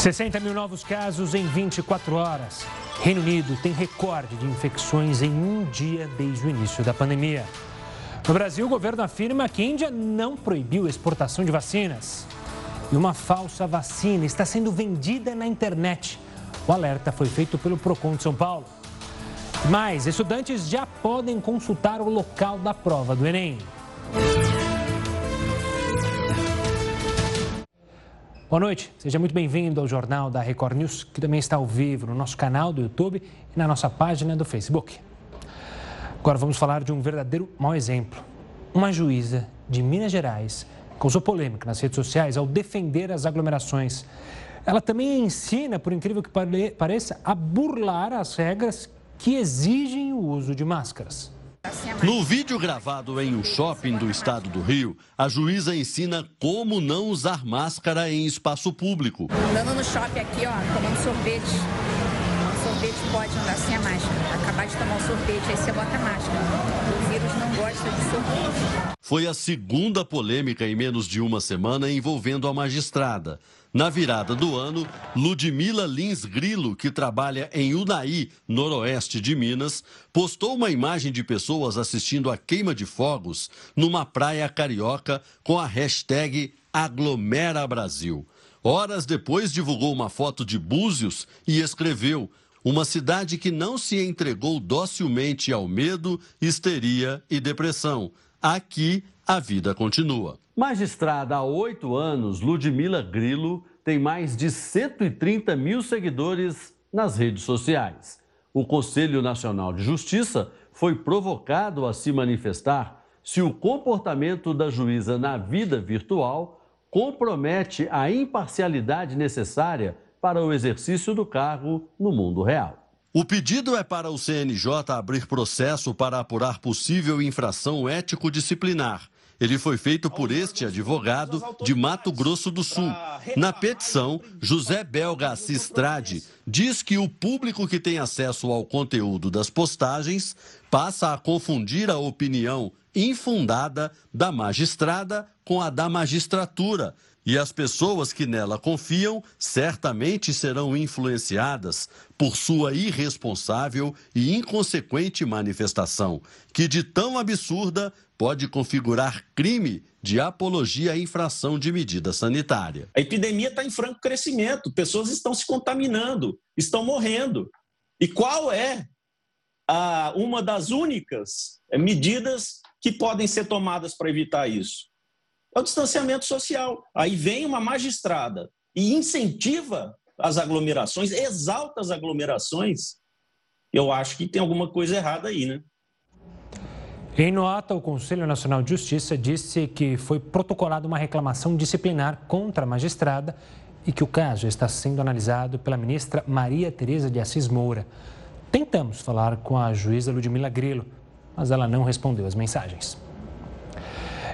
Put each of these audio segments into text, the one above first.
60 mil novos casos em 24 horas. Reino Unido tem recorde de infecções em um dia desde o início da pandemia. No Brasil, o governo afirma que a Índia não proibiu a exportação de vacinas. E uma falsa vacina está sendo vendida na internet. O alerta foi feito pelo Procon de São Paulo. Mas estudantes já podem consultar o local da prova do Enem. Boa noite, seja muito bem-vindo ao Jornal da Record News, que também está ao vivo no nosso canal do YouTube e na nossa página do Facebook. Agora vamos falar de um verdadeiro mau exemplo. Uma juíza de Minas Gerais causou polêmica nas redes sociais ao defender as aglomerações. Ela também ensina, por incrível que pareça, a burlar as regras que exigem o uso de máscaras. No vídeo gravado em um shopping do estado do Rio, a juíza ensina como não usar máscara em espaço público. Andando no shopping aqui, ó, tomando sorvete. Um sorvete pode andar sem a máscara. Acabar de tomar um sorvete, aí você bota a máscara. O vírus não gosta de sorvete. Foi a segunda polêmica em menos de uma semana envolvendo a magistrada. Na virada do ano, Ludmila Lins Grilo, que trabalha em Unai, noroeste de Minas, postou uma imagem de pessoas assistindo a queima de fogos numa praia carioca com a hashtag Aglomera Brasil. Horas depois, divulgou uma foto de Búzios e escreveu: uma cidade que não se entregou docilmente ao medo, histeria e depressão. Aqui a vida continua. Magistrada há oito anos, Ludmila Grilo tem mais de 130 mil seguidores nas redes sociais. O Conselho Nacional de Justiça foi provocado a se manifestar se o comportamento da juíza na vida virtual compromete a imparcialidade necessária para o exercício do cargo no mundo real. O pedido é para o CNJ abrir processo para apurar possível infração ético-disciplinar ele foi feito por este advogado de Mato Grosso do Sul. Na petição, José Belga Assistrade diz que o público que tem acesso ao conteúdo das postagens passa a confundir a opinião infundada da magistrada com a da magistratura. E as pessoas que nela confiam certamente serão influenciadas por sua irresponsável e inconsequente manifestação, que de tão absurda pode configurar crime de apologia à infração de medida sanitária. A epidemia está em franco crescimento, pessoas estão se contaminando, estão morrendo. E qual é a, uma das únicas medidas que podem ser tomadas para evitar isso? É o distanciamento social. Aí vem uma magistrada e incentiva as aglomerações, exalta as aglomerações. Eu acho que tem alguma coisa errada aí, né? Em nota, o Conselho Nacional de Justiça disse que foi protocolada uma reclamação disciplinar contra a magistrada e que o caso está sendo analisado pela ministra Maria Tereza de Assis Moura. Tentamos falar com a juíza Ludmila Grilo, mas ela não respondeu as mensagens.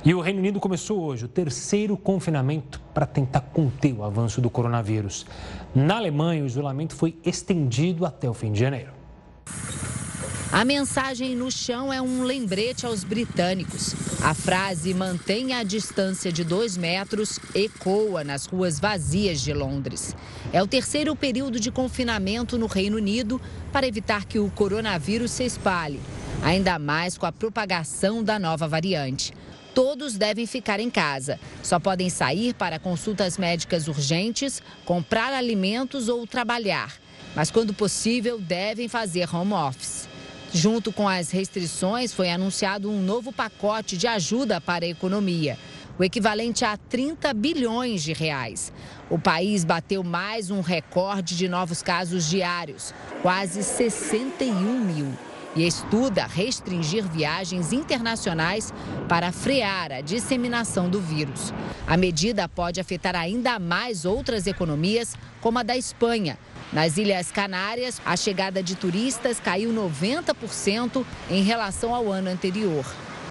E o Reino Unido começou hoje o terceiro confinamento para tentar conter o avanço do coronavírus. Na Alemanha, o isolamento foi estendido até o fim de janeiro. A mensagem no chão é um lembrete aos britânicos. A frase mantenha a distância de dois metros ecoa nas ruas vazias de Londres. É o terceiro período de confinamento no Reino Unido para evitar que o coronavírus se espalhe, ainda mais com a propagação da nova variante. Todos devem ficar em casa. Só podem sair para consultas médicas urgentes, comprar alimentos ou trabalhar. Mas, quando possível, devem fazer home office. Junto com as restrições, foi anunciado um novo pacote de ajuda para a economia, o equivalente a 30 bilhões de reais. O país bateu mais um recorde de novos casos diários, quase 61 mil, e estuda restringir viagens internacionais para frear a disseminação do vírus. A medida pode afetar ainda mais outras economias, como a da Espanha, nas Ilhas Canárias, a chegada de turistas caiu 90% em relação ao ano anterior.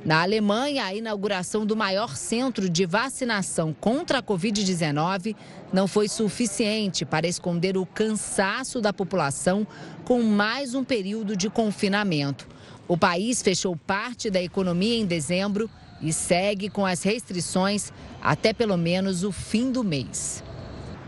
Na Alemanha, a inauguração do maior centro de vacinação contra a Covid-19 não foi suficiente para esconder o cansaço da população com mais um período de confinamento. O país fechou parte da economia em dezembro e segue com as restrições até pelo menos o fim do mês.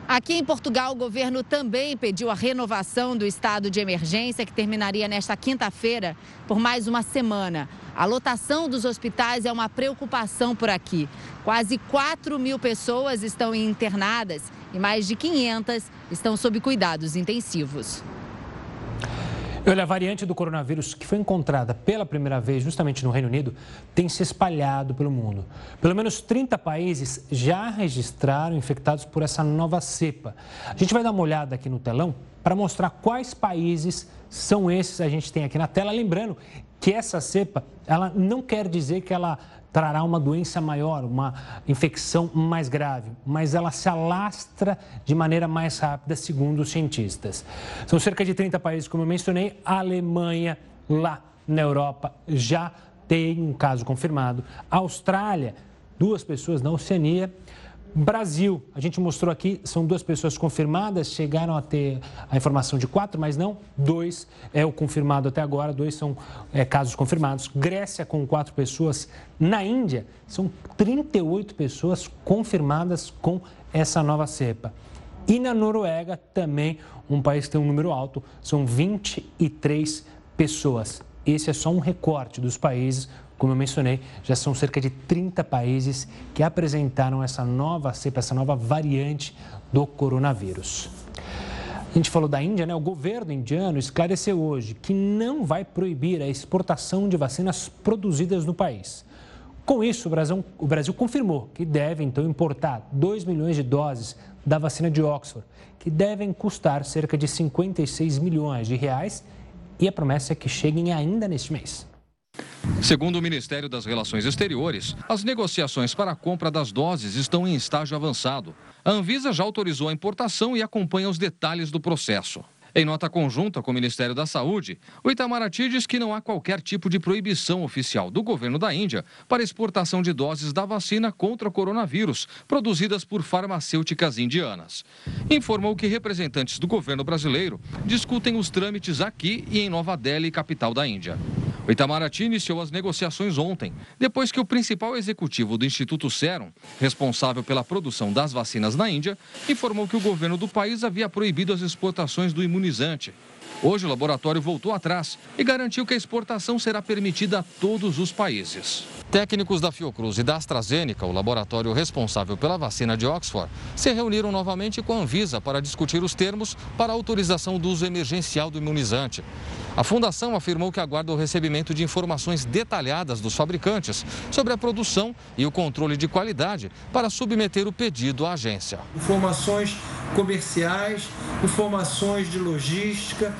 Aqui em Portugal, o governo também pediu a renovação do estado de emergência, que terminaria nesta quinta-feira, por mais uma semana. A lotação dos hospitais é uma preocupação por aqui. Quase 4 mil pessoas estão internadas e mais de 500 estão sob cuidados intensivos. Olha, a variante do coronavírus que foi encontrada pela primeira vez justamente no Reino Unido tem se espalhado pelo mundo. Pelo menos 30 países já registraram infectados por essa nova cepa. A gente vai dar uma olhada aqui no telão para mostrar quais países são esses a gente tem aqui na tela. Lembrando que essa cepa, ela não quer dizer que ela trará uma doença maior, uma infecção mais grave, mas ela se alastra de maneira mais rápida, segundo os cientistas. São cerca de 30 países, como eu mencionei, a Alemanha, lá na Europa, já tem um caso confirmado. A Austrália, duas pessoas na Oceania Brasil, a gente mostrou aqui, são duas pessoas confirmadas, chegaram a ter a informação de quatro, mas não, dois é o confirmado até agora, dois são é, casos confirmados. Grécia com quatro pessoas. Na Índia, são 38 pessoas confirmadas com essa nova cepa. E na Noruega, também um país que tem um número alto, são 23 pessoas. Esse é só um recorte dos países como eu mencionei, já são cerca de 30 países que apresentaram essa nova cepa, essa nova variante do coronavírus. A gente falou da Índia, né? O governo indiano esclareceu hoje que não vai proibir a exportação de vacinas produzidas no país. Com isso, o Brasil, o Brasil confirmou que deve então importar 2 milhões de doses da vacina de Oxford, que devem custar cerca de 56 milhões de reais, e a promessa é que cheguem ainda neste mês. Segundo o Ministério das Relações Exteriores, as negociações para a compra das doses estão em estágio avançado. A Anvisa já autorizou a importação e acompanha os detalhes do processo. Em nota conjunta com o Ministério da Saúde, o Itamaraty diz que não há qualquer tipo de proibição oficial do governo da Índia para exportação de doses da vacina contra o coronavírus, produzidas por farmacêuticas indianas. Informou que representantes do governo brasileiro discutem os trâmites aqui e em Nova Delhi, capital da Índia. O Itamaraty iniciou as negociações ontem, depois que o principal executivo do Instituto Serum, responsável pela produção das vacinas na Índia, informou que o governo do país havia proibido as exportações do imunizante imunizante. Hoje o laboratório voltou atrás e garantiu que a exportação será permitida a todos os países. Técnicos da Fiocruz e da AstraZeneca, o laboratório responsável pela vacina de Oxford, se reuniram novamente com a Anvisa para discutir os termos para a autorização do uso emergencial do imunizante. A fundação afirmou que aguarda o recebimento de informações detalhadas dos fabricantes sobre a produção e o controle de qualidade para submeter o pedido à agência. Informações comerciais, informações de logística,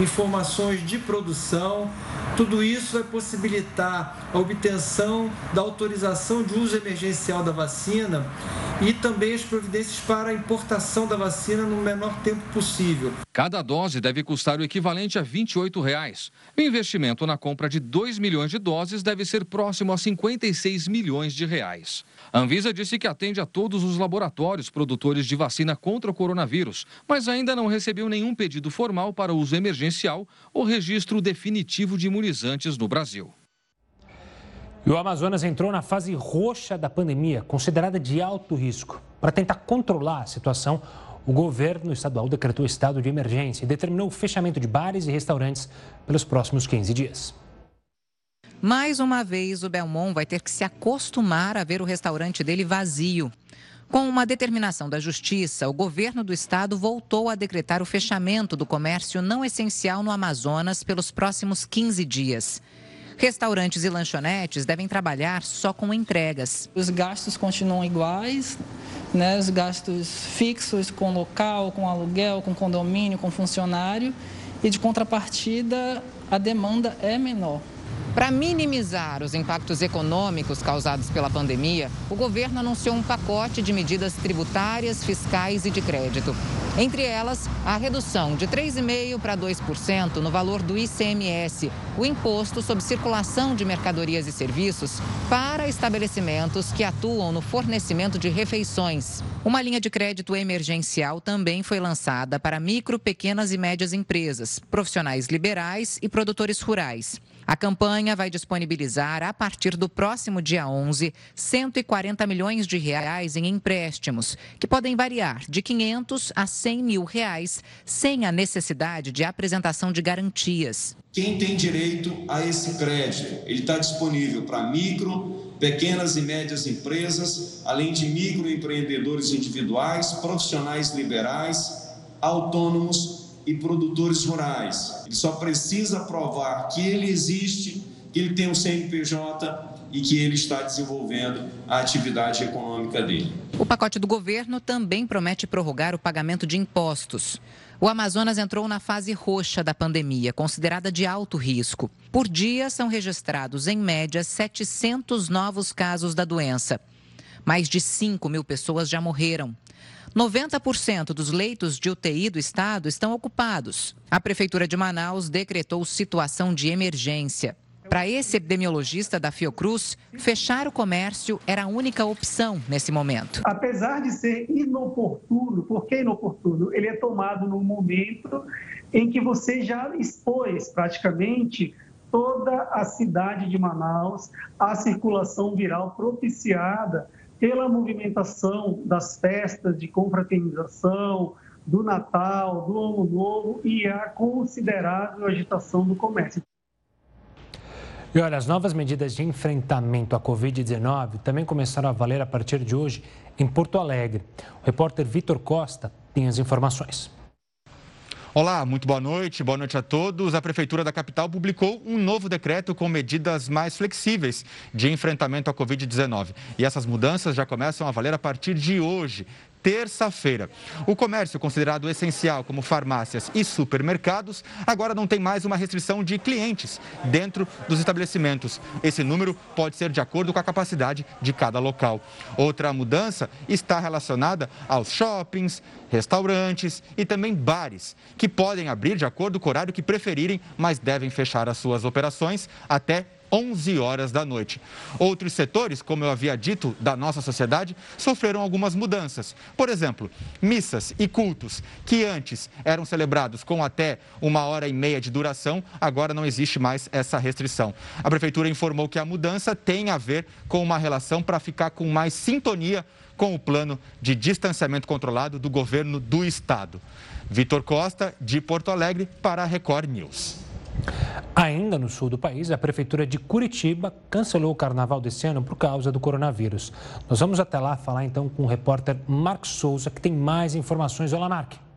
informações de produção. Tudo isso vai possibilitar a obtenção da autorização de uso emergencial da vacina e também as providências para a importação da vacina no menor tempo possível. Cada dose deve custar o equivalente a 28 reais. O investimento na compra de 2 milhões de doses deve ser próximo a 56 milhões de reais. A Anvisa disse que atende a todos os laboratórios produtores de vacina contra o coronavírus, mas ainda não recebeu nenhum pedido formal para uso emergencial ou registro definitivo de imunizantes no Brasil. E o Amazonas entrou na fase roxa da pandemia, considerada de alto risco. Para tentar controlar a situação, o governo estadual decretou estado de emergência e determinou o fechamento de bares e restaurantes pelos próximos 15 dias. Mais uma vez, o Belmont vai ter que se acostumar a ver o restaurante dele vazio. Com uma determinação da Justiça, o governo do estado voltou a decretar o fechamento do comércio não essencial no Amazonas pelos próximos 15 dias. Restaurantes e lanchonetes devem trabalhar só com entregas. Os gastos continuam iguais, né? os gastos fixos com local, com aluguel, com condomínio, com funcionário, e de contrapartida, a demanda é menor. Para minimizar os impactos econômicos causados pela pandemia, o governo anunciou um pacote de medidas tributárias, fiscais e de crédito. Entre elas, a redução de 3,5% para 2% no valor do ICMS, o imposto sobre circulação de mercadorias e serviços, para estabelecimentos que atuam no fornecimento de refeições. Uma linha de crédito emergencial também foi lançada para micro, pequenas e médias empresas, profissionais liberais e produtores rurais. A campanha vai disponibilizar, a partir do próximo dia 11, 140 milhões de reais em empréstimos, que podem variar de 500 a 100 mil reais, sem a necessidade de apresentação de garantias. Quem tem direito a esse crédito? Ele está disponível para micro, pequenas e médias empresas, além de microempreendedores individuais, profissionais liberais, autônomos e produtores rurais. Ele só precisa provar que ele existe, que ele tem um CNPJ e que ele está desenvolvendo a atividade econômica dele. O pacote do governo também promete prorrogar o pagamento de impostos. O Amazonas entrou na fase roxa da pandemia, considerada de alto risco. Por dia, são registrados, em média, 700 novos casos da doença. Mais de 5 mil pessoas já morreram. 90% dos leitos de UTI do estado estão ocupados. A Prefeitura de Manaus decretou situação de emergência. Para esse epidemiologista da Fiocruz, fechar o comércio era a única opção nesse momento. Apesar de ser inoportuno, por que inoportuno? Ele é tomado no momento em que você já expôs praticamente toda a cidade de Manaus à circulação viral propiciada pela movimentação das festas de confraternização, do Natal, do Ano Novo e a considerável agitação do comércio. E olha, as novas medidas de enfrentamento à Covid-19 também começaram a valer a partir de hoje em Porto Alegre. O repórter Vitor Costa tem as informações. Olá, muito boa noite, boa noite a todos. A Prefeitura da capital publicou um novo decreto com medidas mais flexíveis de enfrentamento à Covid-19. E essas mudanças já começam a valer a partir de hoje terça-feira. O comércio considerado essencial, como farmácias e supermercados, agora não tem mais uma restrição de clientes dentro dos estabelecimentos. Esse número pode ser de acordo com a capacidade de cada local. Outra mudança está relacionada aos shoppings, restaurantes e também bares, que podem abrir de acordo com o horário que preferirem, mas devem fechar as suas operações até 11 horas da noite. Outros setores, como eu havia dito, da nossa sociedade, sofreram algumas mudanças. Por exemplo, missas e cultos, que antes eram celebrados com até uma hora e meia de duração, agora não existe mais essa restrição. A Prefeitura informou que a mudança tem a ver com uma relação para ficar com mais sintonia com o plano de distanciamento controlado do governo do estado. Vitor Costa, de Porto Alegre, para a Record News. Ainda no sul do país, a Prefeitura de Curitiba cancelou o carnaval desse ano por causa do coronavírus. Nós vamos até lá falar então com o repórter Marcos Souza, que tem mais informações. Olá, Marcos.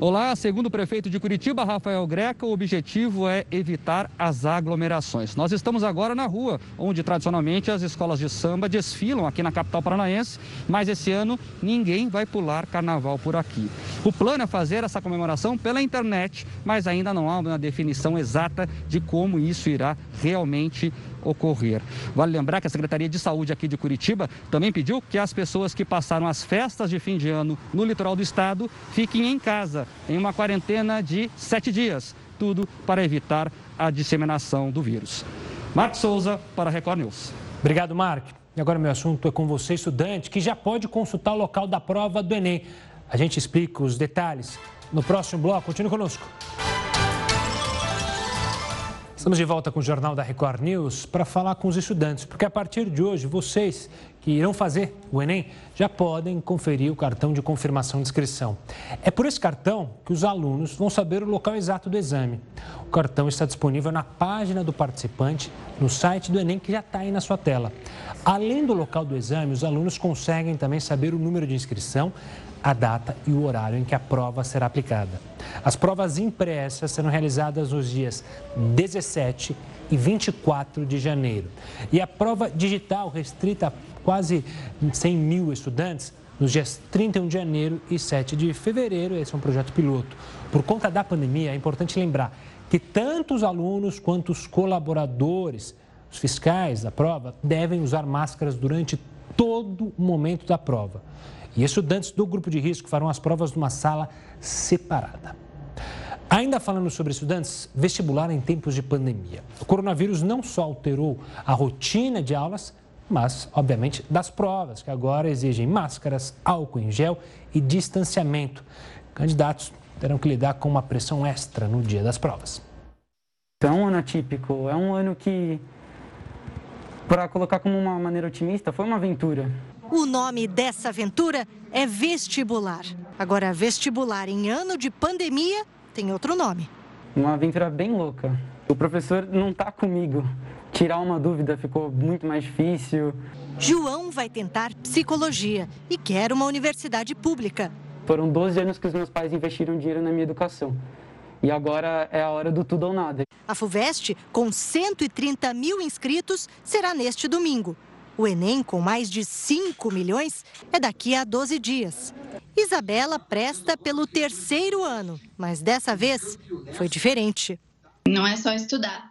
Olá, segundo o prefeito de Curitiba, Rafael Greca, o objetivo é evitar as aglomerações. Nós estamos agora na rua, onde tradicionalmente as escolas de samba desfilam aqui na capital paranaense, mas esse ano ninguém vai pular carnaval por aqui. O plano é fazer essa comemoração pela internet, mas ainda não há uma definição exata de como isso irá realmente ocorrer. Vale lembrar que a Secretaria de Saúde aqui de Curitiba também pediu que as pessoas que passaram as festas de fim de ano no litoral do estado fiquem em casa, em uma quarentena de sete dias. Tudo para evitar a disseminação do vírus. Marcos Souza, para Record News. Obrigado, Mark. E agora meu assunto é com você, estudante, que já pode consultar o local da prova do Enem. A gente explica os detalhes no próximo bloco. Continue conosco. Estamos de volta com o Jornal da Record News para falar com os estudantes, porque a partir de hoje vocês que irão fazer o Enem já podem conferir o cartão de confirmação de inscrição. É por esse cartão que os alunos vão saber o local exato do exame. O cartão está disponível na página do participante, no site do Enem, que já está aí na sua tela. Além do local do exame, os alunos conseguem também saber o número de inscrição, a data e o horário em que a prova será aplicada. As provas impressas serão realizadas nos dias 17 e 24 de janeiro. E a prova digital, restrita a quase 100 mil estudantes, nos dias 31 de janeiro e 7 de fevereiro. Esse é um projeto piloto. Por conta da pandemia, é importante lembrar que tanto os alunos quanto os colaboradores, os fiscais da prova, devem usar máscaras durante todo o momento da prova. E estudantes do grupo de risco farão as provas numa sala separada. Ainda falando sobre estudantes, vestibular em tempos de pandemia. O coronavírus não só alterou a rotina de aulas, mas, obviamente, das provas, que agora exigem máscaras, álcool em gel e distanciamento. Candidatos terão que lidar com uma pressão extra no dia das provas. É um ano atípico, é um ano que, para colocar como uma maneira otimista, foi uma aventura. O nome dessa aventura é vestibular. Agora, vestibular em ano de pandemia tem outro nome. Uma aventura bem louca. O professor não está comigo. Tirar uma dúvida ficou muito mais difícil. João vai tentar psicologia e quer uma universidade pública. Foram 12 anos que os meus pais investiram dinheiro na minha educação. E agora é a hora do tudo ou nada. A FUVEST, com 130 mil inscritos, será neste domingo. O Enem, com mais de 5 milhões, é daqui a 12 dias. Isabela presta pelo terceiro ano, mas dessa vez foi diferente. Não é só estudar.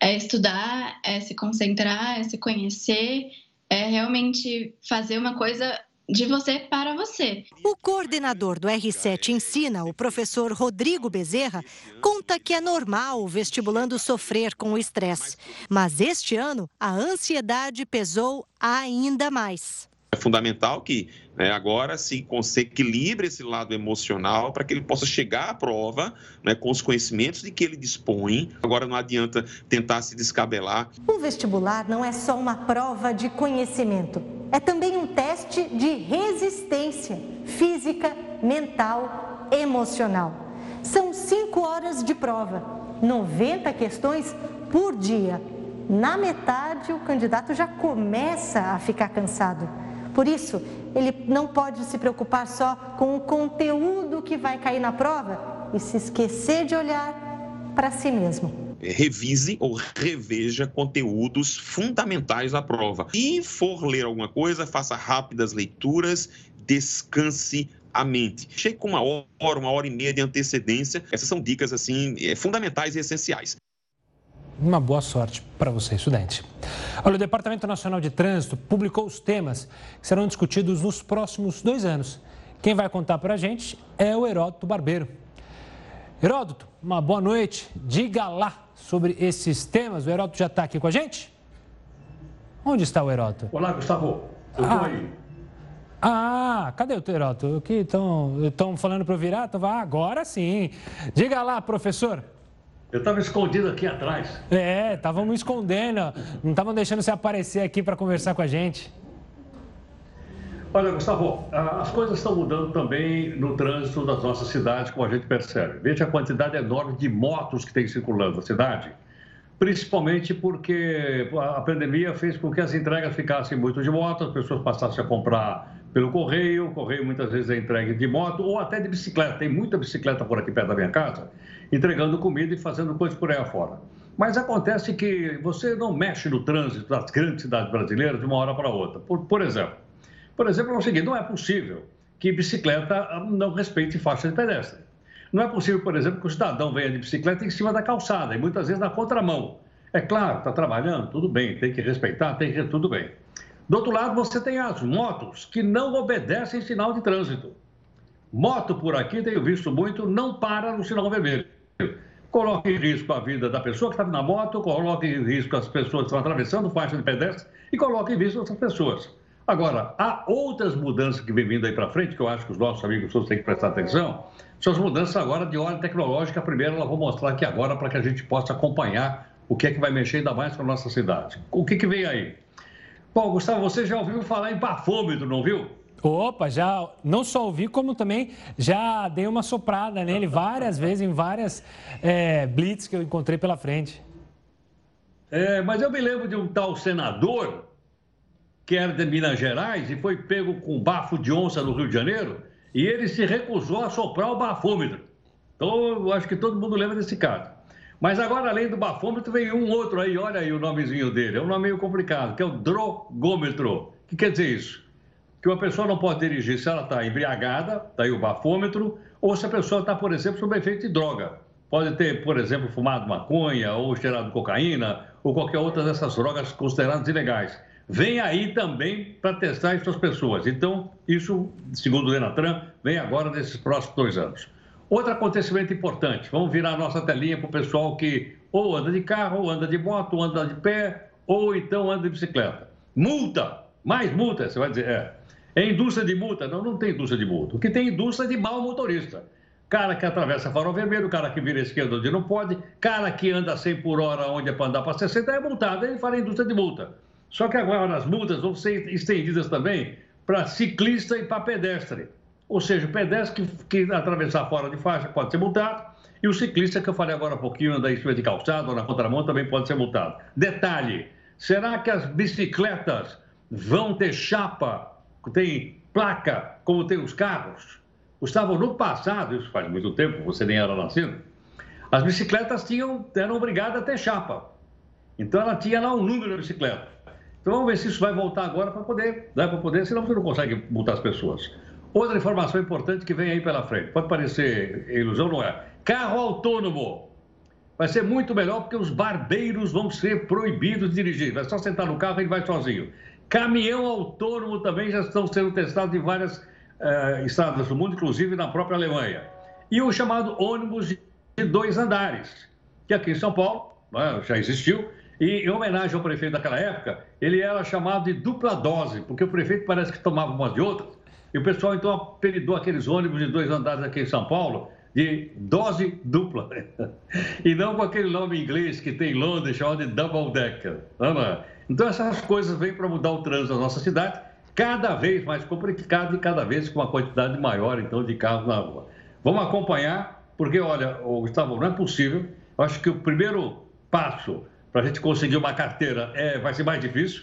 É estudar, é se concentrar, é se conhecer, é realmente fazer uma coisa de você para você. O coordenador do R7 Ensina, o professor Rodrigo Bezerra, conta que é normal o vestibulando sofrer com o estresse. Mas este ano, a ansiedade pesou ainda mais. É fundamental que né, agora se, equilibre esse lado emocional para que ele possa chegar à prova né, com os conhecimentos de que ele dispõe. Agora não adianta tentar se descabelar. O vestibular não é só uma prova de conhecimento, é também um teste de resistência física, mental, emocional. São cinco horas de prova, 90 questões por dia. Na metade, o candidato já começa a ficar cansado. Por isso, ele não pode se preocupar só com o conteúdo que vai cair na prova e se esquecer de olhar para si mesmo. Revise ou reveja conteúdos fundamentais da prova. E for ler alguma coisa, faça rápidas leituras, descanse a mente. Chegue com uma hora, uma hora e meia de antecedência. Essas são dicas assim é, fundamentais e essenciais. Uma boa sorte para você, estudante. Olha, o Departamento Nacional de Trânsito publicou os temas que serão discutidos nos próximos dois anos. Quem vai contar para a gente é o Heródoto Barbeiro. Heródoto, uma boa noite. Diga lá sobre esses temas. O Heródoto já está aqui com a gente? Onde está o Heródoto? Olá, Gustavo. Eu estou ah. aí. Ah, cadê o Heródoto? Estão falando para eu virar? Então, agora sim. Diga lá, professor. Eu estava escondido aqui atrás. É, estavam me escondendo. Não estavam deixando você aparecer aqui para conversar com a gente. Olha, Gustavo, as coisas estão mudando também no trânsito das nossas cidades, como a gente percebe. Veja a quantidade enorme de motos que tem circulando na cidade, principalmente porque a pandemia fez com que as entregas ficassem muito de moto, as pessoas passassem a comprar pelo correio, o correio muitas vezes é entregue de moto ou até de bicicleta. Tem muita bicicleta por aqui perto da minha casa entregando comida e fazendo coisas por aí afora. Mas acontece que você não mexe no trânsito das grandes cidades brasileiras de uma hora para outra. Por, por exemplo, por exemplo, é o seguinte, não é possível que bicicleta não respeite faixa de pedestre. Não é possível, por exemplo, que o cidadão venha de bicicleta em cima da calçada e muitas vezes na contramão. É claro, está trabalhando, tudo bem, tem que respeitar, tem que tudo bem. Do outro lado, você tem as motos que não obedecem sinal de trânsito. Moto por aqui, tenho visto muito, não para no sinal vermelho coloca em risco a vida da pessoa que está na moto, coloca em risco as pessoas que estão atravessando faixa de pedestre e coloca em risco outras pessoas. Agora, há outras mudanças que vem vindo aí para frente, que eu acho que os nossos amigos todos têm que prestar atenção, são as mudanças agora de ordem tecnológica. Primeiro, eu vou mostrar aqui agora para que a gente possa acompanhar o que é que vai mexer ainda mais com a nossa cidade. O que, que vem aí? Bom, Gustavo, você já ouviu falar em bafômetro, não viu? Opa, já não só ouvi, como também já dei uma soprada nele várias vezes em várias é, blitz que eu encontrei pela frente. É, mas eu me lembro de um tal senador que era de Minas Gerais e foi pego com bafo de onça no Rio de Janeiro e ele se recusou a soprar o bafômetro. Então, eu acho que todo mundo lembra desse caso. Mas agora, além do bafômetro, vem um outro aí, olha aí o nomezinho dele. É um nome meio complicado, que é o drogômetro. O que quer dizer isso? que uma pessoa não pode dirigir se ela está embriagada, está aí o bafômetro, ou se a pessoa está, por exemplo, sob efeito de droga. Pode ter, por exemplo, fumado maconha, ou cheirado cocaína, ou qualquer outra dessas drogas consideradas ilegais. Vem aí também para testar essas pessoas. Então, isso, segundo o Denatran, vem agora nesses próximos dois anos. Outro acontecimento importante, vamos virar a nossa telinha para o pessoal que ou anda de carro, ou anda de moto, ou anda de pé, ou então anda de bicicleta. Multa! Mais multa, você vai dizer, é. É indústria de multa? Não, não tem indústria de multa. O que tem indústria é de mau motorista. cara que atravessa farol vermelho, cara que vira esquerda onde não pode, cara que anda 100 por hora onde é para andar para 60 é multado. Ele fala indústria de multa. Só que agora as multas vão ser estendidas também para ciclista e para pedestre. Ou seja, o pedestre que, que atravessar fora de faixa pode ser multado e o ciclista, que eu falei agora há pouquinho, anda em cima de calçado ou na contramão, também pode ser multado. Detalhe, será que as bicicletas vão ter chapa, tem placa, como tem os carros? Gustavo, no passado, isso faz muito tempo, você nem era nascido, as bicicletas tinham, eram obrigadas a ter chapa. Então ela tinha lá um número de bicicleta. Então vamos ver se isso vai voltar agora para poder, né, para poder, senão você não consegue multar as pessoas. Outra informação importante que vem aí pela frente, pode parecer ilusão, não é? Carro autônomo. Vai ser muito melhor porque os barbeiros vão ser proibidos de dirigir. Vai só sentar no carro e ele vai sozinho. Caminhão autônomo também já estão sendo testados em várias uh, estados do mundo, inclusive na própria Alemanha. E o chamado ônibus de dois andares, que aqui em São Paulo né, já existiu. E em homenagem ao prefeito daquela época, ele era chamado de dupla dose, porque o prefeito parece que tomava umas de outras. E o pessoal então apelidou aqueles ônibus de dois andares aqui em São Paulo de dose dupla. e não com aquele nome inglês que tem em Londres chamado de double decker. É? Então essas coisas vêm para mudar o trânsito da nossa cidade cada vez mais complicado e cada vez com uma quantidade maior, então, de carros na rua. Vamos acompanhar, porque, olha, Gustavo, não é possível. Eu acho que o primeiro passo para a gente conseguir uma carteira é, vai ser mais difícil,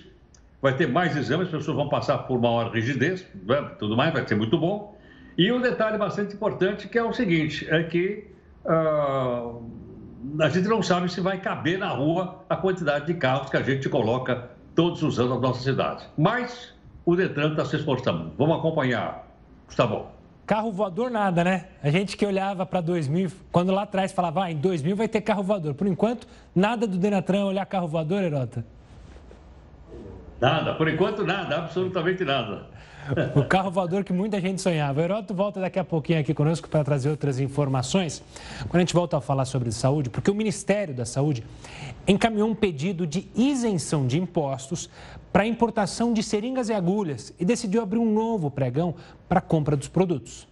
vai ter mais exames, as pessoas vão passar por maior rigidez, né, tudo mais, vai ser muito bom. E um detalhe bastante importante que é o seguinte, é que uh, a gente não sabe se vai caber na rua a quantidade de carros que a gente coloca todos os anos na nossa cidade. Mas o Detran está se esforçando. Vamos acompanhar. Está bom. Carro voador nada, né? A gente que olhava para 2000, quando lá atrás falava, ah, em 2000 vai ter carro voador. Por enquanto, nada do Denatran olhar carro voador, Herota? Nada, por enquanto nada, absolutamente nada. O carro voador que muita gente sonhava. O volta daqui a pouquinho aqui conosco para trazer outras informações. Quando a gente volta a falar sobre saúde, porque o Ministério da Saúde encaminhou um pedido de isenção de impostos para a importação de seringas e agulhas e decidiu abrir um novo pregão para compra dos produtos.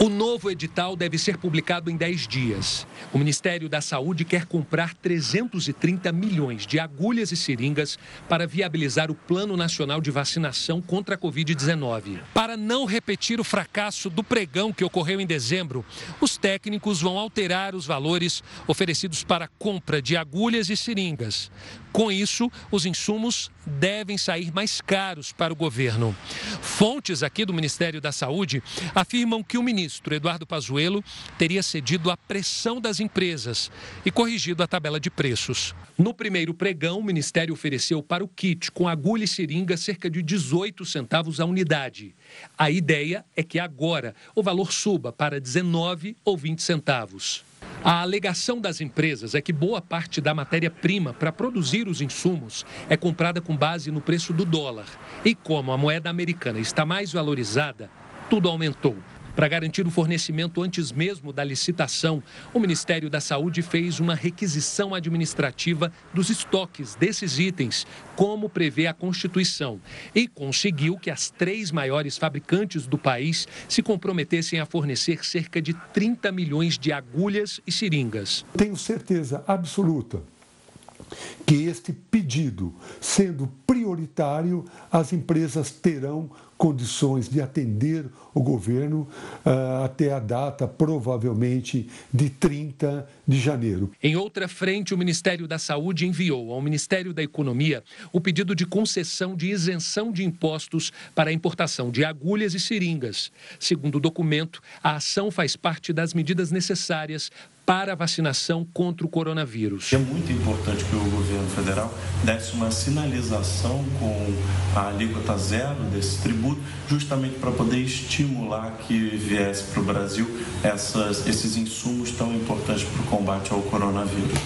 O novo edital deve ser publicado em 10 dias. O Ministério da Saúde quer comprar 330 milhões de agulhas e seringas para viabilizar o Plano Nacional de Vacinação contra a Covid-19. Para não repetir o fracasso do pregão que ocorreu em dezembro, os técnicos vão alterar os valores oferecidos para a compra de agulhas e seringas. Com isso, os insumos devem sair mais caros para o governo. Fontes aqui do Ministério da Saúde afirmam que o ministro Eduardo Pazuello teria cedido à pressão das empresas e corrigido a tabela de preços. No primeiro pregão, o Ministério ofereceu para o kit com agulha e seringa cerca de 18 centavos a unidade. A ideia é que agora o valor suba para 19 ou 20 centavos. A alegação das empresas é que boa parte da matéria-prima para produzir os insumos é comprada com base no preço do dólar. E como a moeda americana está mais valorizada, tudo aumentou. Para garantir o fornecimento antes mesmo da licitação, o Ministério da Saúde fez uma requisição administrativa dos estoques desses itens, como prevê a Constituição, e conseguiu que as três maiores fabricantes do país se comprometessem a fornecer cerca de 30 milhões de agulhas e seringas. Tenho certeza absoluta que este pedido, sendo prioritário, as empresas terão condições de atender o governo uh, até a data, provavelmente, de 30 de janeiro. Em outra frente, o Ministério da Saúde enviou ao Ministério da Economia o pedido de concessão de isenção de impostos para a importação de agulhas e seringas. Segundo o documento, a ação faz parte das medidas necessárias para a vacinação contra o coronavírus. É muito importante que o governo federal desse uma sinalização com a alíquota zero desse tributo, justamente para poder estimular que viesse para o Brasil essas, esses insumos tão importantes para o combate ao coronavírus.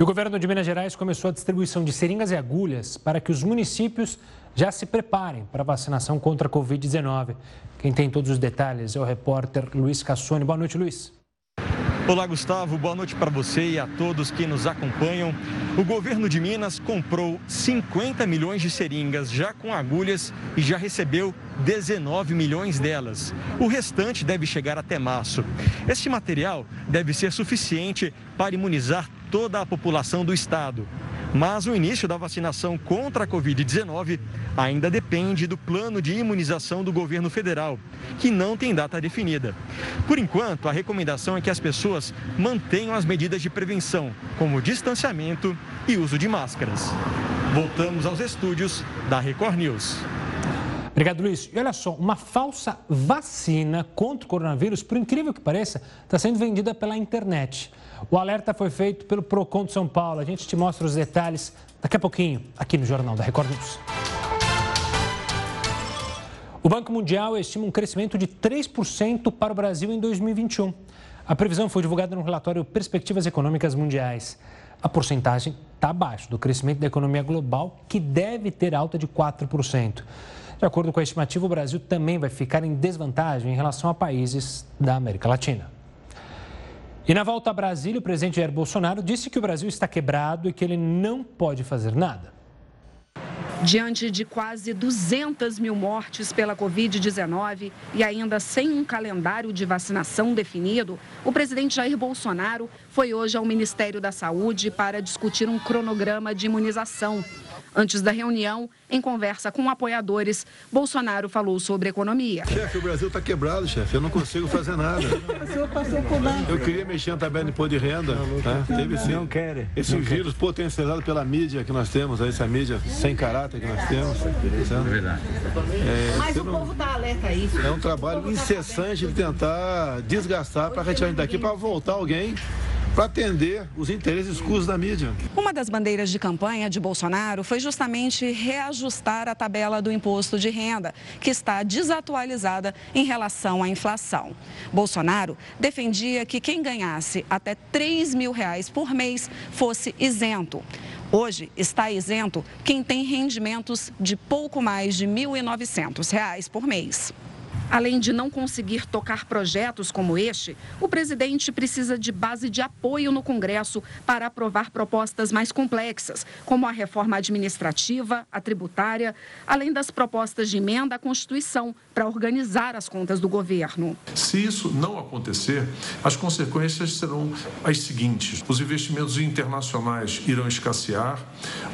E o governo de Minas Gerais começou a distribuição de seringas e agulhas para que os municípios já se preparem para a vacinação contra a Covid-19. Quem tem todos os detalhes é o repórter Luiz Cassoni. Boa noite, Luiz. Olá, Gustavo. Boa noite para você e a todos que nos acompanham. O governo de Minas comprou 50 milhões de seringas já com agulhas e já recebeu 19 milhões delas. O restante deve chegar até março. Este material deve ser suficiente para imunizar toda a população do estado. Mas o início da vacinação contra a Covid-19 ainda depende do plano de imunização do governo federal, que não tem data definida. Por enquanto, a recomendação é que as pessoas mantenham as medidas de prevenção, como distanciamento e uso de máscaras. Voltamos aos estúdios da Record News. Obrigado, Luiz. E olha só, uma falsa vacina contra o coronavírus, por incrível que pareça, está sendo vendida pela internet. O alerta foi feito pelo PROCON de São Paulo. A gente te mostra os detalhes daqui a pouquinho, aqui no Jornal da Record News. O Banco Mundial estima um crescimento de 3% para o Brasil em 2021. A previsão foi divulgada no relatório Perspectivas Econômicas Mundiais. A porcentagem está abaixo do crescimento da economia global, que deve ter alta de 4%. De acordo com a estimativa, o Brasil também vai ficar em desvantagem em relação a países da América Latina. E na volta a Brasília, o presidente Jair Bolsonaro disse que o Brasil está quebrado e que ele não pode fazer nada. Diante de quase 200 mil mortes pela Covid-19 e ainda sem um calendário de vacinação definido, o presidente Jair Bolsonaro foi hoje ao Ministério da Saúde para discutir um cronograma de imunização. Antes da reunião, em conversa com apoiadores, Bolsonaro falou sobre economia. Chefe, o Brasil está quebrado, chefe. Eu não consigo fazer nada. Eu queria mexer na tabela de imposto de renda. Tá? Teve sim. Não quer. Esse não vírus quer. potencializado pela mídia que nós temos, essa mídia sem caráter que nós temos. É verdade. É, Mas o não... povo está alerta a isso. É um trabalho tá incessante de tentar desgastar para retirar daqui para voltar alguém para atender os interesses escuros da mídia. Uma das bandeiras de campanha de Bolsonaro foi justamente reajustar a tabela do imposto de renda, que está desatualizada em relação à inflação. Bolsonaro defendia que quem ganhasse até 3 mil reais por mês fosse isento. Hoje está isento quem tem rendimentos de pouco mais de R$ 1.900 por mês. Além de não conseguir tocar projetos como este, o presidente precisa de base de apoio no Congresso para aprovar propostas mais complexas, como a reforma administrativa, a tributária, além das propostas de emenda à Constituição para organizar as contas do governo. Se isso não acontecer, as consequências serão as seguintes: os investimentos internacionais irão escassear,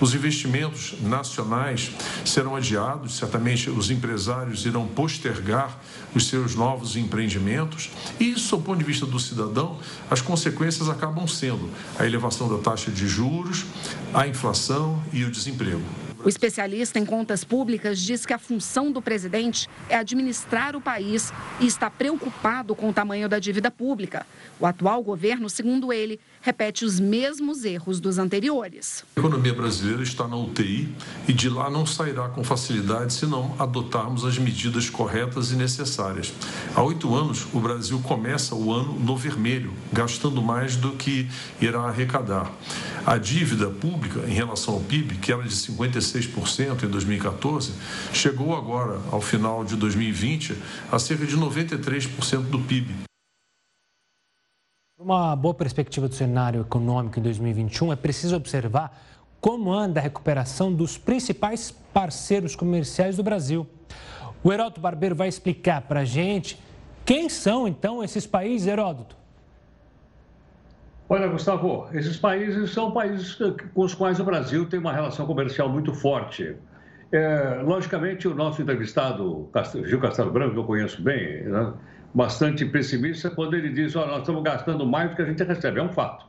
os investimentos nacionais serão adiados, certamente os empresários irão postergar os seus novos empreendimentos. E, sob o ponto de vista do cidadão, as consequências acabam sendo a elevação da taxa de juros, a inflação e o desemprego. O especialista em contas públicas diz que a função do presidente é administrar o país e está preocupado com o tamanho da dívida pública. O atual governo, segundo ele, repete os mesmos erros dos anteriores. A economia brasileira está na UTI e de lá não sairá com facilidade se não adotarmos as medidas corretas e necessárias. Há oito anos, o Brasil começa o ano no vermelho, gastando mais do que irá arrecadar. A dívida pública em relação ao PIB, que era de 56% em 2014, chegou agora, ao final de 2020, a cerca de 93% do PIB. Uma boa perspectiva do cenário econômico em 2021 é preciso observar como anda a recuperação dos principais parceiros comerciais do Brasil. O Heródoto Barbeiro vai explicar para a gente quem são então esses países, Heródoto. Olha, Gustavo, esses países são países com os quais o Brasil tem uma relação comercial muito forte. É, logicamente, o nosso entrevistado, Gil Castelo Branco, que eu conheço bem, né? Bastante pessimista quando ele diz: olha, nós estamos gastando mais do que a gente recebe. É um fato.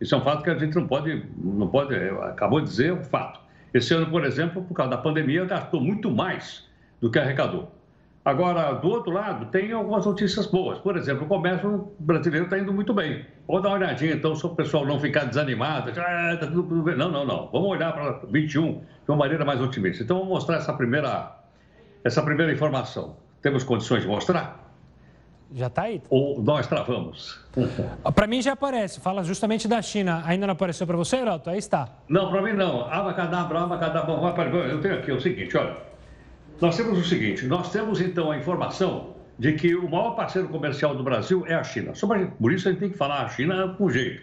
Isso é um fato que a gente não pode, não pode, acabou de dizer, é um fato. Esse ano, por exemplo, por causa da pandemia, gastou muito mais do que arrecadou. Agora, do outro lado, tem algumas notícias boas. Por exemplo, o comércio brasileiro está indo muito bem. Vamos dar uma olhadinha, então, se o pessoal não ficar desanimado. Ah, tá tudo bem. Não, não, não. Vamos olhar para 21 de uma maneira mais otimista. Então, vamos mostrar essa primeira, essa primeira informação. Temos condições de mostrar? Já está aí? Ou nós travamos? para mim já aparece. Fala justamente da China. Ainda não apareceu para você, Heroto? Aí está. Não, para mim não. Abacadabra, abacadabra. Eu tenho aqui o seguinte, olha. Nós temos o seguinte. Nós temos, então, a informação de que o maior parceiro comercial do Brasil é a China. Por isso a gente tem que falar a China com jeito.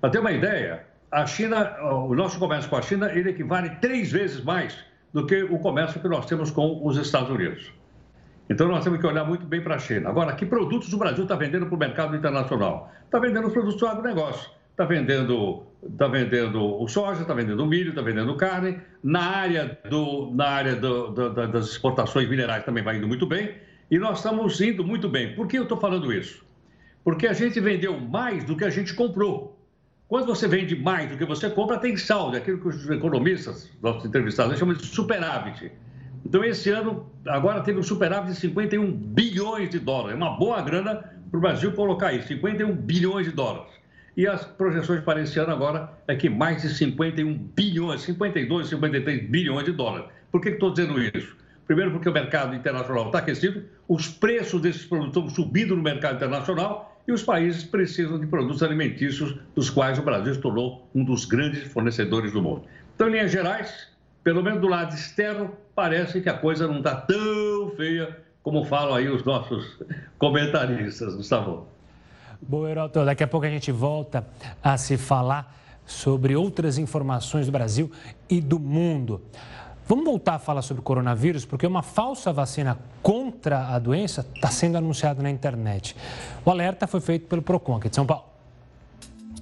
Para ter uma ideia, a China, o nosso comércio com a China, ele equivale três vezes mais do que o comércio que nós temos com os Estados Unidos. Então nós temos que olhar muito bem para a China. Agora, que produtos o Brasil está vendendo para o mercado internacional? Está vendendo os produtos do agronegócio. Está vendendo, tá vendendo o soja, está vendendo o milho, está vendendo carne. Na área, do, na área do, do, das exportações minerais também vai indo muito bem. E nós estamos indo muito bem. Por que eu estou falando isso? Porque a gente vendeu mais do que a gente comprou. Quando você vende mais do que você compra, tem saldo, é aquilo que os economistas, nossos entrevistados, chamam de superávit. Então, esse ano, agora teve um superávit de 51 bilhões de dólares. É uma boa grana para o Brasil colocar isso, 51 bilhões de dólares. E as projeções para esse ano agora é que mais de 51 bilhões, 52, 53 bilhões de dólares. Por que estou dizendo isso? Primeiro, porque o mercado internacional está aquecido, os preços desses produtos estão subindo no mercado internacional e os países precisam de produtos alimentícios, dos quais o Brasil se tornou um dos grandes fornecedores do mundo. Então, em linhas gerais, pelo menos do lado externo, parece que a coisa não está tão feia como falam aí os nossos comentaristas, Gustavo. Boa, Heroto, daqui a pouco a gente volta a se falar sobre outras informações do Brasil e do mundo. Vamos voltar a falar sobre coronavírus, porque uma falsa vacina contra a doença está sendo anunciada na internet. O alerta foi feito pelo PROCON aqui de São Paulo.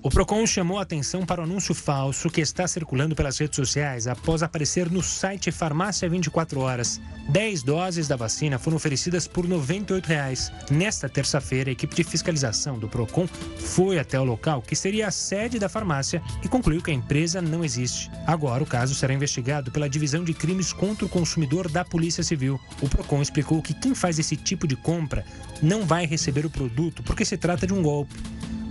O Procon chamou atenção para o anúncio falso que está circulando pelas redes sociais após aparecer no site Farmácia 24 Horas. 10 doses da vacina foram oferecidas por 98 reais. Nesta terça-feira, a equipe de fiscalização do Procon foi até o local, que seria a sede da farmácia, e concluiu que a empresa não existe. Agora, o caso será investigado pela Divisão de Crimes contra o Consumidor da Polícia Civil. O Procon explicou que quem faz esse tipo de compra não vai receber o produto porque se trata de um golpe.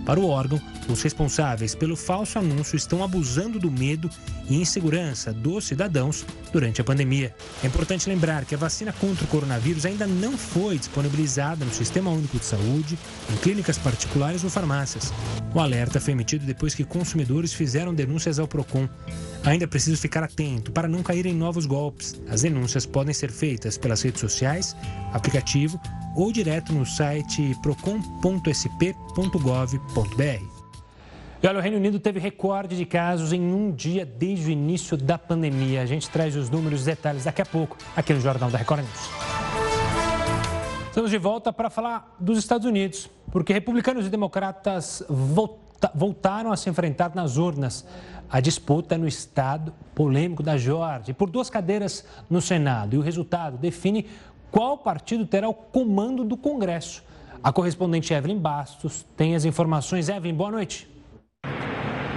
Para o órgão, os responsáveis pelo falso anúncio estão abusando do medo e insegurança dos cidadãos durante a pandemia. É importante lembrar que a vacina contra o coronavírus ainda não foi disponibilizada no Sistema Único de Saúde, em clínicas particulares ou farmácias. O alerta foi emitido depois que consumidores fizeram denúncias ao Procon. Ainda é preciso ficar atento para não cair em novos golpes. As denúncias podem ser feitas pelas redes sociais, aplicativo ou direto no site procon.sp.gov.br. E olha, o Reino Unido teve recorde de casos em um dia desde o início da pandemia. A gente traz os números, os detalhes daqui a pouco aqui no Jornal da Record News. Estamos de volta para falar dos Estados Unidos, porque republicanos e democratas voltaram a se enfrentar nas urnas. A disputa no estado polêmico da Geórgia por duas cadeiras no Senado. E o resultado define qual partido terá o comando do Congresso. A correspondente Evelyn Bastos tem as informações. Evelyn, boa noite.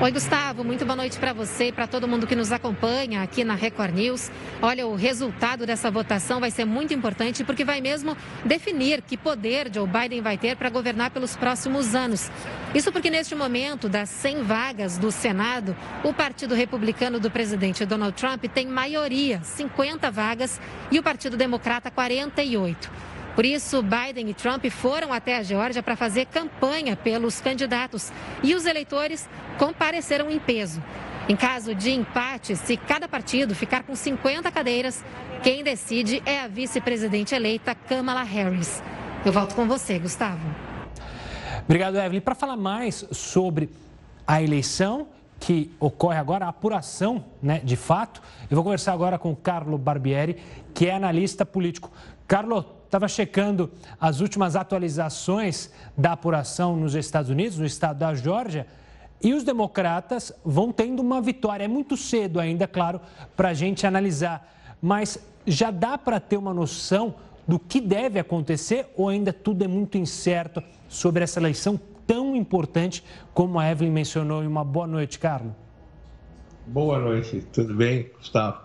Oi, Gustavo, muito boa noite para você e para todo mundo que nos acompanha aqui na Record News. Olha, o resultado dessa votação vai ser muito importante porque vai mesmo definir que poder Joe Biden vai ter para governar pelos próximos anos. Isso porque neste momento, das 100 vagas do Senado, o Partido Republicano do presidente Donald Trump tem maioria, 50 vagas, e o Partido Democrata 48. Por isso, Biden e Trump foram até a Geórgia para fazer campanha pelos candidatos e os eleitores compareceram em peso. Em caso de empate, se cada partido ficar com 50 cadeiras, quem decide é a vice-presidente eleita Kamala Harris. Eu volto com você, Gustavo. Obrigado, Evelyn. Para falar mais sobre a eleição que ocorre agora, a apuração né, de fato, eu vou conversar agora com Carlo Barbieri, que é analista político. Carlo, estava checando as últimas atualizações da apuração nos Estados Unidos, no estado da Geórgia, e os democratas vão tendo uma vitória. É muito cedo ainda, claro, para a gente analisar, mas já dá para ter uma noção do que deve acontecer ou ainda tudo é muito incerto sobre essa eleição tão importante como a Evelyn mencionou. E uma boa noite, Carlos. Boa noite, tudo bem, Gustavo?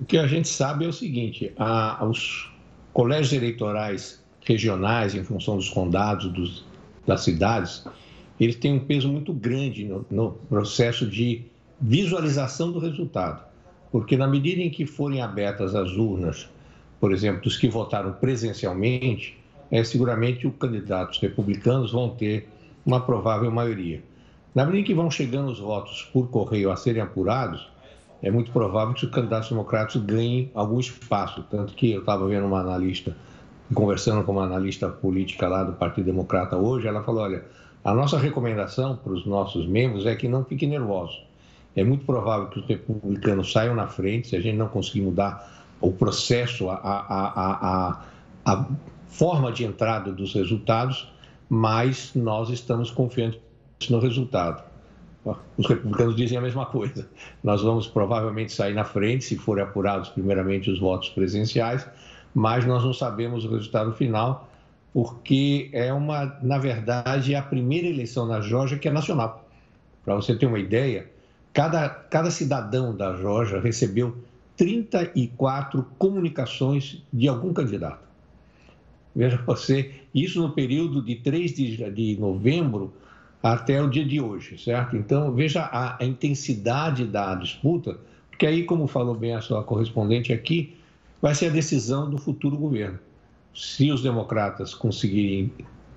O que a gente sabe é o seguinte: a, os colégios eleitorais regionais, em função dos condados dos, das cidades, eles têm um peso muito grande no, no processo de visualização do resultado. Porque na medida em que forem abertas as urnas, por exemplo, dos que votaram presencialmente, é, seguramente os candidatos republicanos vão ter uma provável maioria. Na medida em que vão chegando os votos por correio a serem apurados, é muito provável que os candidatos democratas ganhem algum espaço. Tanto que eu estava vendo uma analista conversando com uma analista política lá do Partido Democrata hoje, ela falou: olha, a nossa recomendação para os nossos membros é que não fiquem nervosos. É muito provável que os republicanos saiam na frente se a gente não conseguir mudar o processo, a, a, a, a forma de entrada dos resultados, mas nós estamos confiantes no resultado. Os republicanos dizem a mesma coisa. Nós vamos provavelmente sair na frente, se forem apurados primeiramente os votos presenciais, mas nós não sabemos o resultado final, porque é uma, na verdade, a primeira eleição na Geórgia que é nacional. Para você ter uma ideia, cada, cada cidadão da Geórgia recebeu 34 comunicações de algum candidato. Veja você, isso no período de 3 de, de novembro até o dia de hoje, certo? Então, veja a, a intensidade da disputa, porque aí, como falou bem a sua correspondente aqui, vai ser a decisão do futuro governo. Se os democratas conseguirem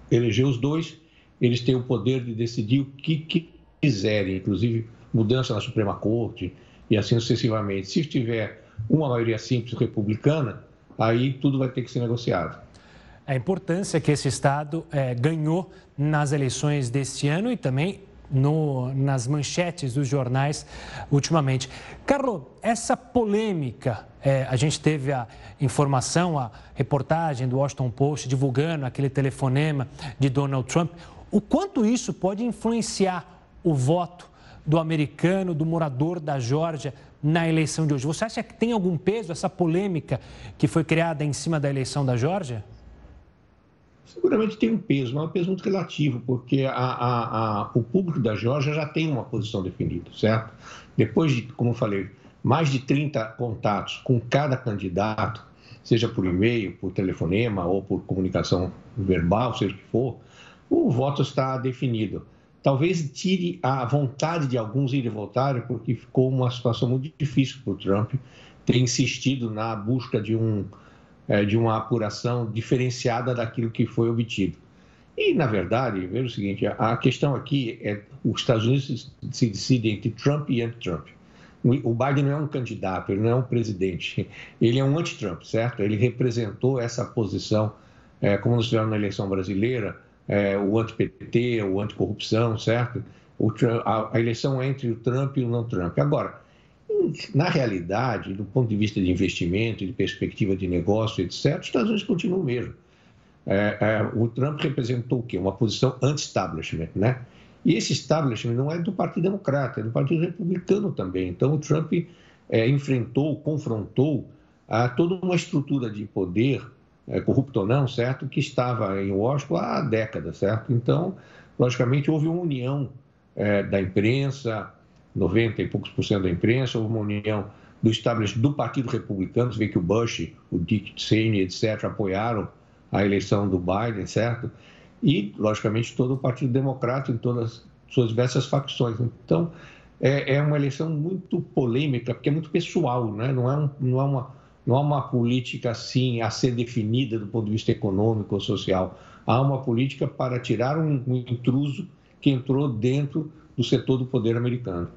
eleger os dois, eles têm o poder de decidir o que, que quiserem, inclusive mudança na Suprema Corte e assim sucessivamente. Se tiver uma maioria simples republicana, aí tudo vai ter que ser negociado a importância que esse Estado é, ganhou nas eleições deste ano e também no, nas manchetes dos jornais ultimamente. Carlos, essa polêmica, é, a gente teve a informação, a reportagem do Washington Post divulgando aquele telefonema de Donald Trump. O quanto isso pode influenciar o voto do americano, do morador da Geórgia na eleição de hoje? Você acha que tem algum peso essa polêmica que foi criada em cima da eleição da Geórgia? Seguramente tem um peso, mas é um peso muito relativo, porque a, a, a, o público da Geórgia já tem uma posição definida, certo? Depois de, como eu falei, mais de 30 contatos com cada candidato, seja por e-mail, por telefonema ou por comunicação verbal, seja o que for, o voto está definido. Talvez tire a vontade de alguns irem votar, porque ficou uma situação muito difícil para o Trump ter insistido na busca de um é, de uma apuração diferenciada daquilo que foi obtido. E, na verdade, veja o seguinte: a questão aqui é os Estados Unidos se decidem entre Trump e anti-Trump. O Biden não é um candidato, ele não é um presidente, ele é um anti-Trump, certo? Ele representou essa posição, é, como nós tivemos na eleição brasileira, é, o anti-PT, o anti-corrupção, certo? O, a, a eleição é entre o Trump e o não-Trump. Agora, na realidade, do ponto de vista de investimento, de perspectiva de negócio, etc., os Estados Unidos continuam o mesmo. É, é, o Trump representou o quê? Uma posição anti-establishment, né? E esse establishment não é do Partido Democrata, é do Partido Republicano também. Então, o Trump é, enfrentou, confrontou a toda uma estrutura de poder, é, corrupto ou não, certo? Que estava em Washington há décadas, certo? Então, logicamente, houve uma união é, da imprensa, 90 e poucos por cento da imprensa, houve uma união do establishment do Partido Republicano, você vê que o Bush, o Dick Cheney, etc., apoiaram a eleição do Biden, certo? E, logicamente, todo o Partido Democrata em todas as suas diversas facções. Então, é, é uma eleição muito polêmica, porque é muito pessoal, né? não, é um, não, é uma, não há uma política assim a ser definida do ponto de vista econômico ou social. Há uma política para tirar um, um intruso que entrou dentro do setor do poder americano.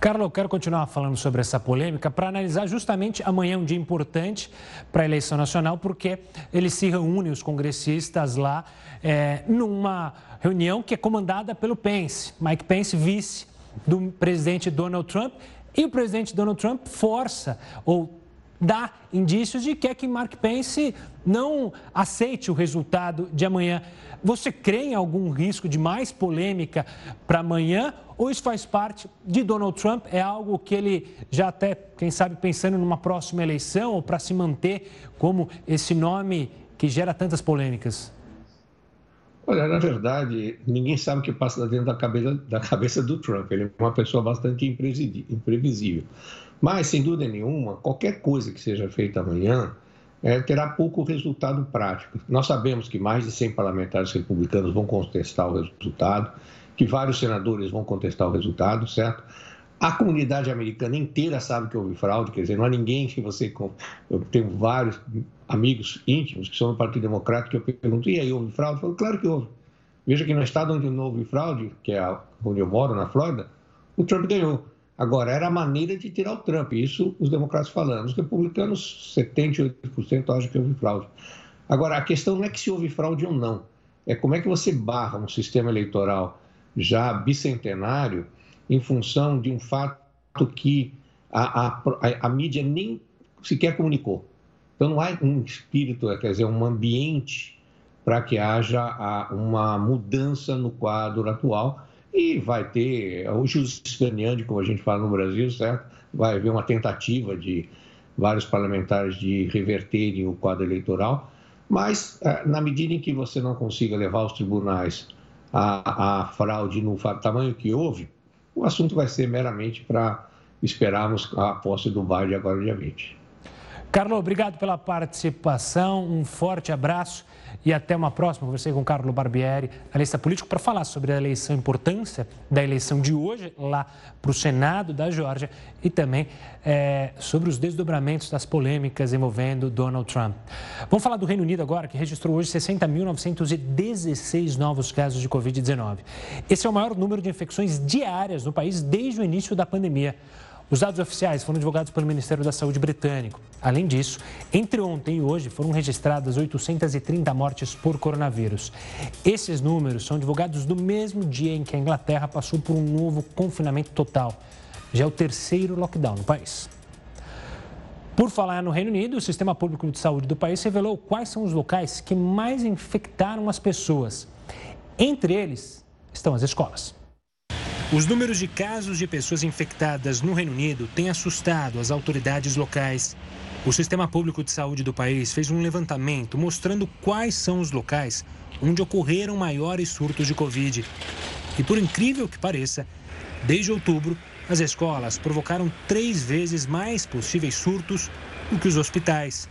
Carlos, eu quero continuar falando sobre essa polêmica para analisar justamente amanhã um dia importante para a eleição nacional, porque eles se reúnem, os congressistas lá, é, numa reunião que é comandada pelo Pence, Mike Pence, vice do presidente Donald Trump. E o presidente Donald Trump força ou dá indícios de que quer que Mark Pence não aceite o resultado de amanhã. Você crê em algum risco de mais polêmica para amanhã? Ou isso faz parte de Donald Trump? É algo que ele já até, quem sabe, pensando numa próxima eleição ou para se manter como esse nome que gera tantas polêmicas? Olha, na verdade, ninguém sabe o que passa dentro da cabeça, da cabeça do Trump. Ele é uma pessoa bastante imprevisível. Mas, sem dúvida nenhuma, qualquer coisa que seja feita amanhã é, terá pouco resultado prático. Nós sabemos que mais de 100 parlamentares republicanos vão contestar o resultado, que vários senadores vão contestar o resultado, certo? A comunidade americana inteira sabe que houve fraude, quer dizer, não há ninguém que você. Eu tenho vários amigos íntimos que são do Partido Democrático que eu pergunto, e aí houve fraude? Eu falo, claro que houve. Veja que no estado onde não houve fraude, que é onde eu moro, na Flórida, o Trump ganhou. Agora, era a maneira de tirar o Trump, isso os democratas falando. Os republicanos, 78% acham que houve fraude. Agora, a questão não é que se houve fraude ou não, é como é que você barra um sistema eleitoral já bicentenário em função de um fato que a, a, a mídia nem sequer comunicou. Então, não há um espírito, quer dizer, um ambiente para que haja uma mudança no quadro atual e vai ter o justiciando, como a gente fala no Brasil, certo? Vai haver uma tentativa de vários parlamentares de reverterem o quadro eleitoral, mas eh, na medida em que você não consiga levar os tribunais a, a fraude no tamanho que houve, o assunto vai ser meramente para esperarmos a posse do Biden agora dia 20. Carlos, obrigado pela participação, um forte abraço e até uma próxima. Conversei com Carlos Barbieri, analista político, para falar sobre a eleição, a importância da eleição de hoje lá para o Senado da Geórgia e também é, sobre os desdobramentos das polêmicas envolvendo Donald Trump. Vamos falar do Reino Unido agora, que registrou hoje 60.916 novos casos de Covid-19. Esse é o maior número de infecções diárias no país desde o início da pandemia. Os dados oficiais foram divulgados pelo Ministério da Saúde britânico. Além disso, entre ontem e hoje foram registradas 830 mortes por coronavírus. Esses números são divulgados no mesmo dia em que a Inglaterra passou por um novo confinamento total. Já é o terceiro lockdown no país. Por falar no Reino Unido, o Sistema Público de Saúde do país revelou quais são os locais que mais infectaram as pessoas. Entre eles estão as escolas. Os números de casos de pessoas infectadas no Reino Unido têm assustado as autoridades locais. O Sistema Público de Saúde do país fez um levantamento mostrando quais são os locais onde ocorreram maiores surtos de Covid. E por incrível que pareça, desde outubro, as escolas provocaram três vezes mais possíveis surtos do que os hospitais.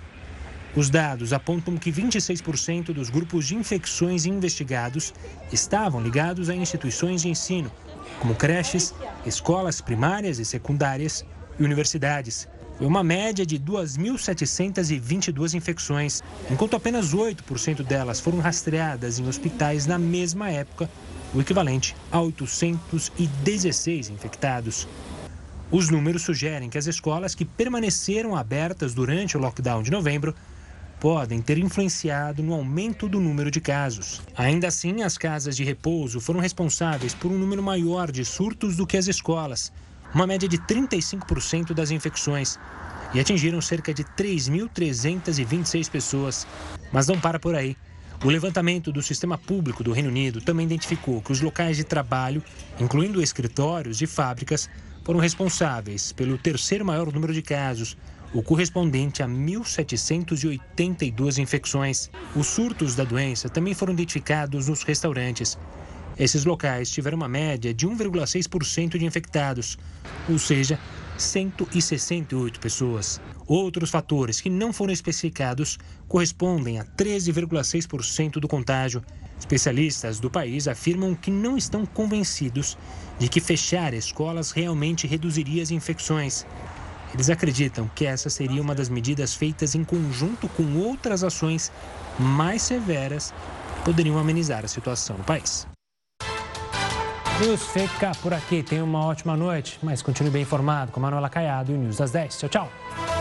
Os dados apontam que 26% dos grupos de infecções investigados estavam ligados a instituições de ensino, como creches, escolas primárias e secundárias e universidades. Foi uma média de 2.722 infecções, enquanto apenas 8% delas foram rastreadas em hospitais na mesma época, o equivalente a 816 infectados. Os números sugerem que as escolas que permaneceram abertas durante o lockdown de novembro podem ter influenciado no aumento do número de casos. Ainda assim, as casas de repouso foram responsáveis por um número maior de surtos do que as escolas, uma média de 35% das infecções, e atingiram cerca de 3.326 pessoas. Mas não para por aí. O levantamento do sistema público do Reino Unido também identificou que os locais de trabalho, incluindo escritórios e fábricas, foram responsáveis pelo terceiro maior número de casos, o correspondente a 1.782 infecções. Os surtos da doença também foram identificados nos restaurantes. Esses locais tiveram uma média de 1,6% de infectados, ou seja, 168 pessoas. Outros fatores que não foram especificados correspondem a 13,6% do contágio. Especialistas do país afirmam que não estão convencidos de que fechar escolas realmente reduziria as infecções. Eles acreditam que essa seria uma das medidas feitas em conjunto com outras ações mais severas que poderiam amenizar a situação no país. News fica por aqui. Tenha uma ótima noite, mas continue bem informado com Manuela Caiado e o News das 10. Tchau, tchau.